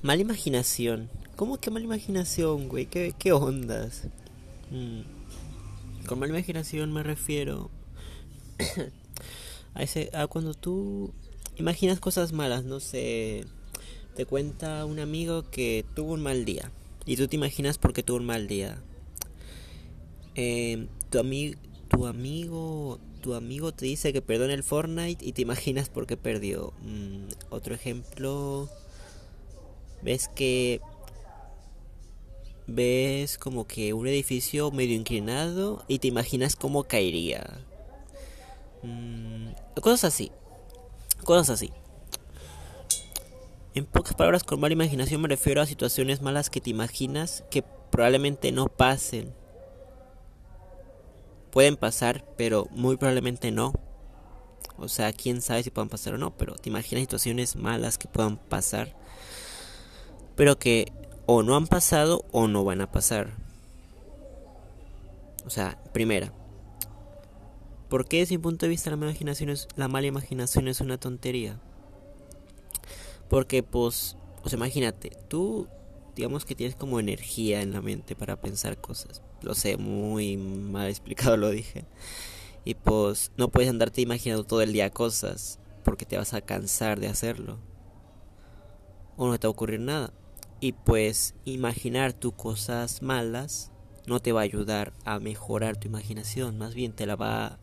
Mala imaginación. ¿Cómo que mala imaginación, güey? ¿Qué, qué ondas? Mm. Con mala imaginación me refiero a, ese, a cuando tú imaginas cosas malas, no sé. Te cuenta un amigo que tuvo un mal día. Y tú te imaginas porque tuvo un mal día. Eh, tu, ami tu amigo tu amigo te dice que perdone el Fortnite y te imaginas por qué perdió. Mm, otro ejemplo ves que ves como que un edificio medio inclinado y te imaginas cómo caería. Mm, cosas así. Cosas así. En pocas palabras, con mala imaginación me refiero a situaciones malas que te imaginas que probablemente no pasen. Pueden pasar, pero muy probablemente no. O sea, quién sabe si puedan pasar o no, pero te imaginas situaciones malas que puedan pasar pero que o no han pasado o no van a pasar. O sea, primera, ¿por qué desde mi punto de vista la imaginación es, la mala imaginación es una tontería? Porque pues, sea, imagínate, tú digamos que tienes como energía en la mente para pensar cosas. Lo sé, muy mal explicado lo dije. Y pues no puedes andarte imaginando todo el día cosas porque te vas a cansar de hacerlo. O no te va a ocurrir nada. Y pues imaginar tus cosas malas no te va a ayudar a mejorar tu imaginación, más bien te la va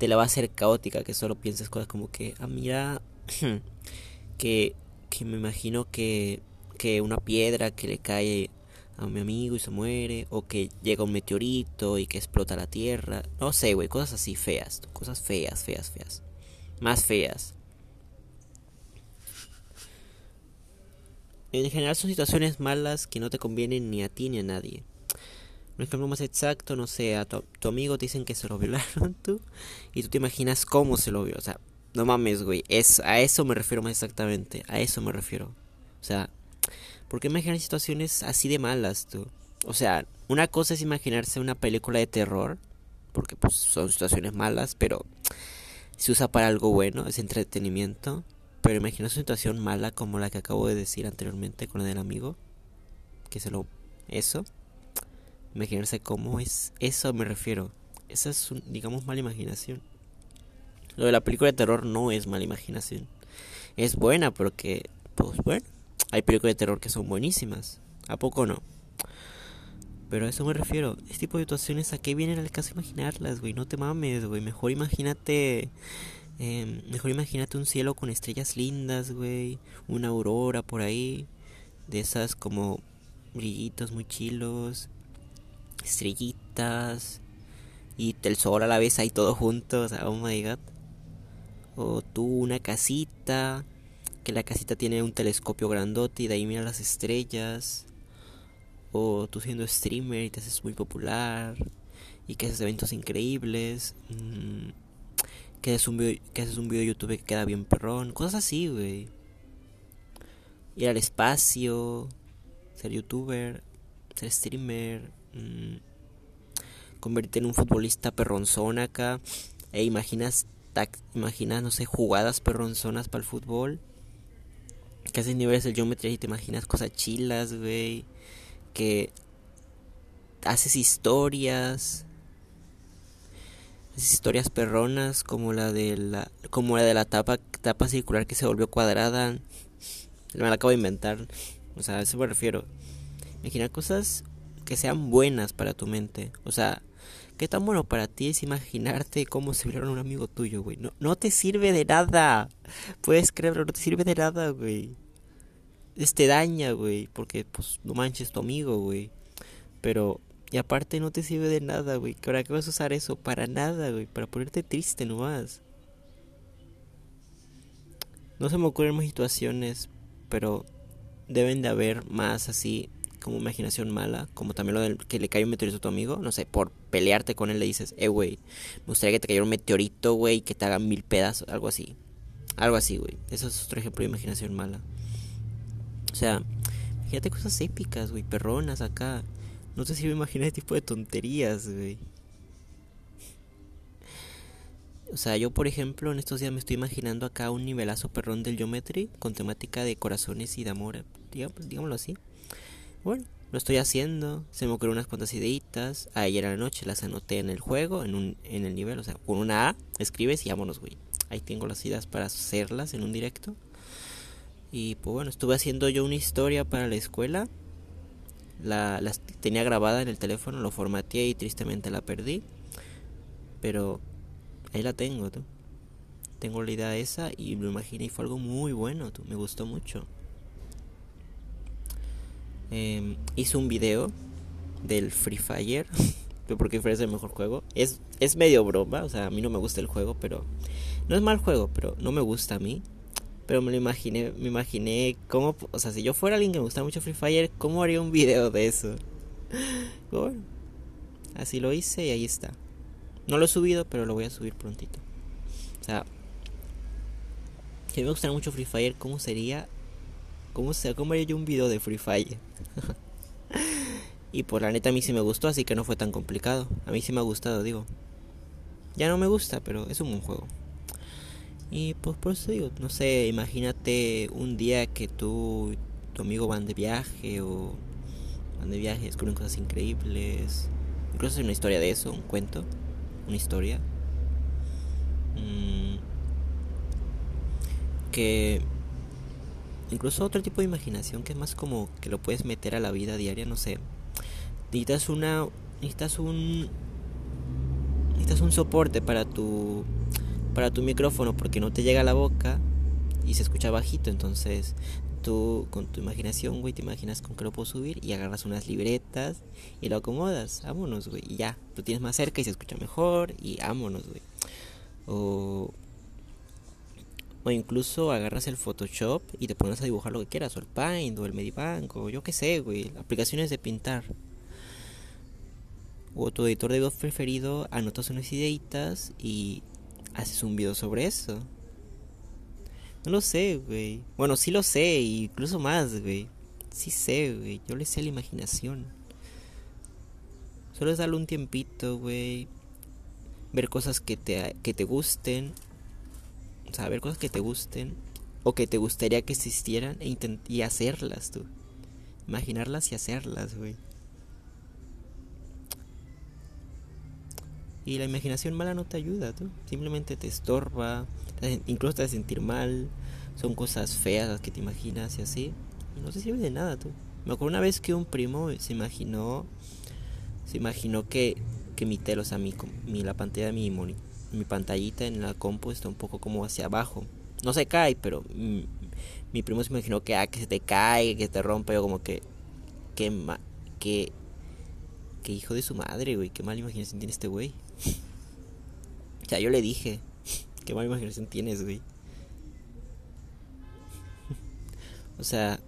te la va a hacer caótica, que solo pienses cosas como que, ah, mira, que, que me imagino que, que una piedra que le cae a mi amigo y se muere, o que llega un meteorito y que explota la tierra, no sé, güey, cosas así feas, cosas feas, feas, feas, más feas. En general son situaciones malas que no te convienen ni a ti ni a nadie. Un ejemplo más exacto, no sé, a tu, amigo te dicen que se lo violaron tú y tú te imaginas cómo se lo vio. O sea, no mames, güey. Es, a eso me refiero más exactamente. A eso me refiero. O sea, ¿por qué imaginar situaciones así de malas tú? O sea, una cosa es imaginarse una película de terror, porque pues son situaciones malas, pero se usa para algo bueno, es entretenimiento. Pero imagina una situación mala como la que acabo de decir anteriormente con la del amigo. Que se lo... Eso. Imaginarse cómo es... Eso me refiero. Esa es, digamos, mala imaginación. Lo de la película de terror no es mala imaginación. Es buena porque... Pues bueno. Hay películas de terror que son buenísimas. ¿A poco no? Pero a eso me refiero. Este tipo de situaciones, ¿a qué viene el caso imaginarlas, güey? No te mames, güey. Mejor imagínate Em, mejor imagínate un cielo con estrellas lindas, güey. Una aurora por ahí. De esas como brillitos muy chilos. Estrellitas. Y el sol a la vez ahí todo junto. O sea, oh my god. O tú una casita. Que la casita tiene un telescopio grandote y de ahí mira las estrellas. O tú siendo streamer y te haces muy popular. Y que haces eventos increíbles. Mm, que haces un video, que haces un video de YouTube que queda bien perrón, cosas así, güey. Ir al espacio, ser youtuber, ser streamer, mmm, convertirte en un futbolista perronzón acá, e imaginas, imaginas, no sé, jugadas perronzonas para el fútbol, que haces niveles de geometría y te imaginas cosas chilas, güey, que haces historias, historias perronas como la de la como la de la tapa tapa circular que se volvió cuadrada. Me la acabo de inventar. O sea a eso me refiero. Imaginar cosas que sean buenas para tu mente. O sea qué tan bueno para ti es imaginarte cómo se vieron un amigo tuyo güey no, no te sirve de nada. Puedes creerlo no te sirve de nada güey. Te daña güey porque pues no manches tu amigo güey. Pero y aparte no te sirve de nada, güey. ¿Para qué vas a usar eso? Para nada, güey. Para ponerte triste nomás. No se me ocurren más situaciones, pero deben de haber más así como imaginación mala, como también lo del que le cae un meteorito a tu amigo, no sé, por pelearte con él le dices, eh, güey, me gustaría que te cayera un meteorito, güey, que te haga mil pedazos, algo así. Algo así, güey. Eso es otro ejemplo de imaginación mala. O sea, fíjate cosas épicas, güey, perronas acá. No sé si me imaginar este tipo de tonterías, güey. O sea, yo por ejemplo en estos días me estoy imaginando acá un nivelazo perrón del Geometry con temática de corazones y de amor, digámoslo así. Bueno, lo estoy haciendo, se me ocurrieron unas cuantas ideitas, ayer a la noche las anoté en el juego, en, un, en el nivel, o sea, con una A, escribes y vámonos, güey. Ahí tengo las ideas para hacerlas en un directo. Y pues bueno, estuve haciendo yo una historia para la escuela. La, tenía grabada en el teléfono, lo formateé y tristemente la perdí. Pero ahí la tengo, tú. Tengo la idea esa y lo imaginé y fue algo muy bueno. Me gustó mucho. Eh, hice un video del Free Fire. porque es el mejor juego. Es, es medio broma, o sea, a mí no me gusta el juego, pero... No es mal juego, pero no me gusta a mí. Pero me lo imaginé, me imaginé cómo, o sea, si yo fuera alguien que me gusta mucho Free Fire, ¿cómo haría un video de eso? Bueno, así lo hice y ahí está. No lo he subido, pero lo voy a subir prontito. O sea, que me gusta mucho Free Fire, ¿cómo sería? ¿Cómo, cómo haría yo un video de Free Fire? y por la neta a mí sí me gustó, así que no fue tan complicado. A mí sí me ha gustado, digo. Ya no me gusta, pero es un buen juego. Y pues por eso digo, no sé, imagínate un día que tú tu amigo van de viaje o van de viaje, descubren cosas increíbles. Incluso es una historia de eso, un cuento, una historia. Mm, que incluso otro tipo de imaginación que es más como que lo puedes meter a la vida diaria, no sé. Necesitas una necesitas un necesitas un soporte para tu para tu micrófono porque no te llega a la boca y se escucha bajito. Entonces tú con tu imaginación, güey, te imaginas con que lo puedo subir y agarras unas libretas y lo acomodas. Vámonos, güey. Y ya, lo tienes más cerca y se escucha mejor y vámonos, güey. O, o incluso agarras el Photoshop y te pones a dibujar lo que quieras, o el Paint, o el Medibank, o yo qué sé, güey. Aplicaciones de pintar. O tu editor de voz preferido, anotas unas ideitas y haces un video sobre eso. No lo sé, güey. Bueno, sí lo sé, incluso más, güey. Sí sé, güey. Yo le sé la imaginación. Solo es darle un tiempito, güey. Ver cosas que te, que te gusten. O sea, ver cosas que te gusten. O que te gustaría que existieran e y hacerlas, tú. Imaginarlas y hacerlas, güey. Y la imaginación mala no te ayuda, ¿tú? simplemente te estorba, incluso te hace sentir mal, son cosas feas las que te imaginas y así. No te sirve de nada, tú. Me acuerdo una vez que un primo se imaginó, se imaginó que, que mi telo, o sea, mi, mi, la pantalla de mi, mi pantallita en la compu está un poco como hacia abajo. No se cae, pero mi, primo se imaginó que, ah, que se te cae, que te rompe, o como que, que, que, que hijo de su madre, güey, qué mala imaginación tiene este güey. o sea, yo le dije, qué mala imaginación tienes, güey. o sea,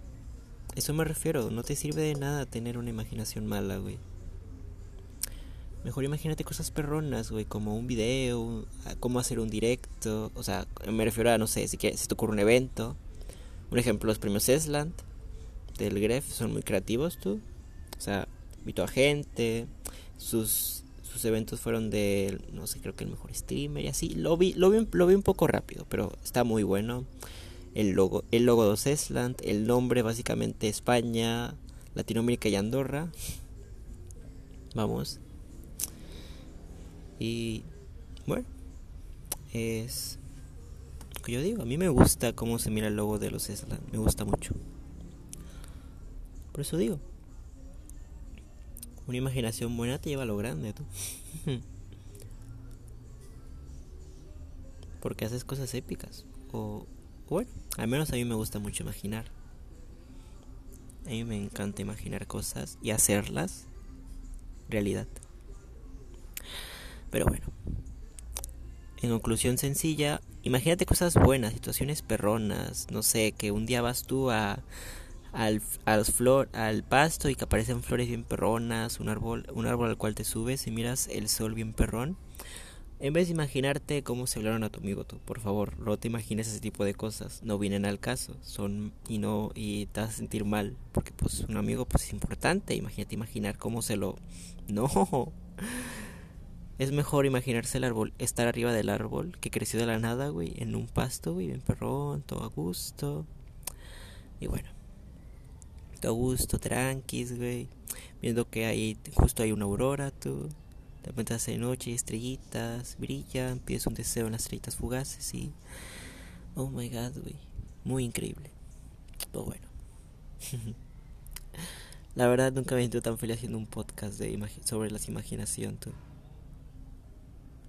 eso me refiero, no te sirve de nada tener una imaginación mala, güey. Mejor imagínate cosas perronas, güey, como un video, cómo hacer un directo, o sea, me refiero a, no sé, si, que, si te ocurre un evento. Un ejemplo, los premios Esland del Gref son muy creativos, tú. O sea, invito a gente, sus sus eventos fueron de, no sé, creo que el mejor streamer y así. Lo vi, lo vi, lo vi un poco rápido, pero está muy bueno. El logo, el logo de el nombre básicamente España, Latinoamérica y Andorra. Vamos. Y bueno, es que yo digo, a mí me gusta cómo se mira el logo de los Cesland, me gusta mucho. Por eso digo, una imaginación buena te lleva a lo grande, tú. Porque haces cosas épicas. O, bueno, al menos a mí me gusta mucho imaginar. A mí me encanta imaginar cosas y hacerlas realidad. Pero bueno, en conclusión sencilla, imagínate cosas buenas, situaciones perronas, no sé, que un día vas tú a al, al, flor, al pasto y que aparecen flores bien perronas, un árbol, un árbol al cual te subes y miras el sol bien perrón. En vez de imaginarte cómo se hablaron a tu amigo, tú, por favor, no te imagines ese tipo de cosas, no vienen al caso, son y no y te vas a sentir mal, porque pues un amigo pues es importante, imagínate imaginar cómo se lo no. Es mejor imaginarse el árbol, estar arriba del árbol que creció de la nada, güey, en un pasto, güey, bien perrón, todo a gusto. Y bueno, a gusto, tranquis, güey. Viendo que ahí justo hay una aurora, tú. De repente hace noche, estrellitas, brillan, pides un deseo en las estrellitas fugaces y... Oh my god, güey. Muy increíble. Todo bueno. La verdad nunca me he sentido tan feliz haciendo un podcast de sobre las imaginación, tú.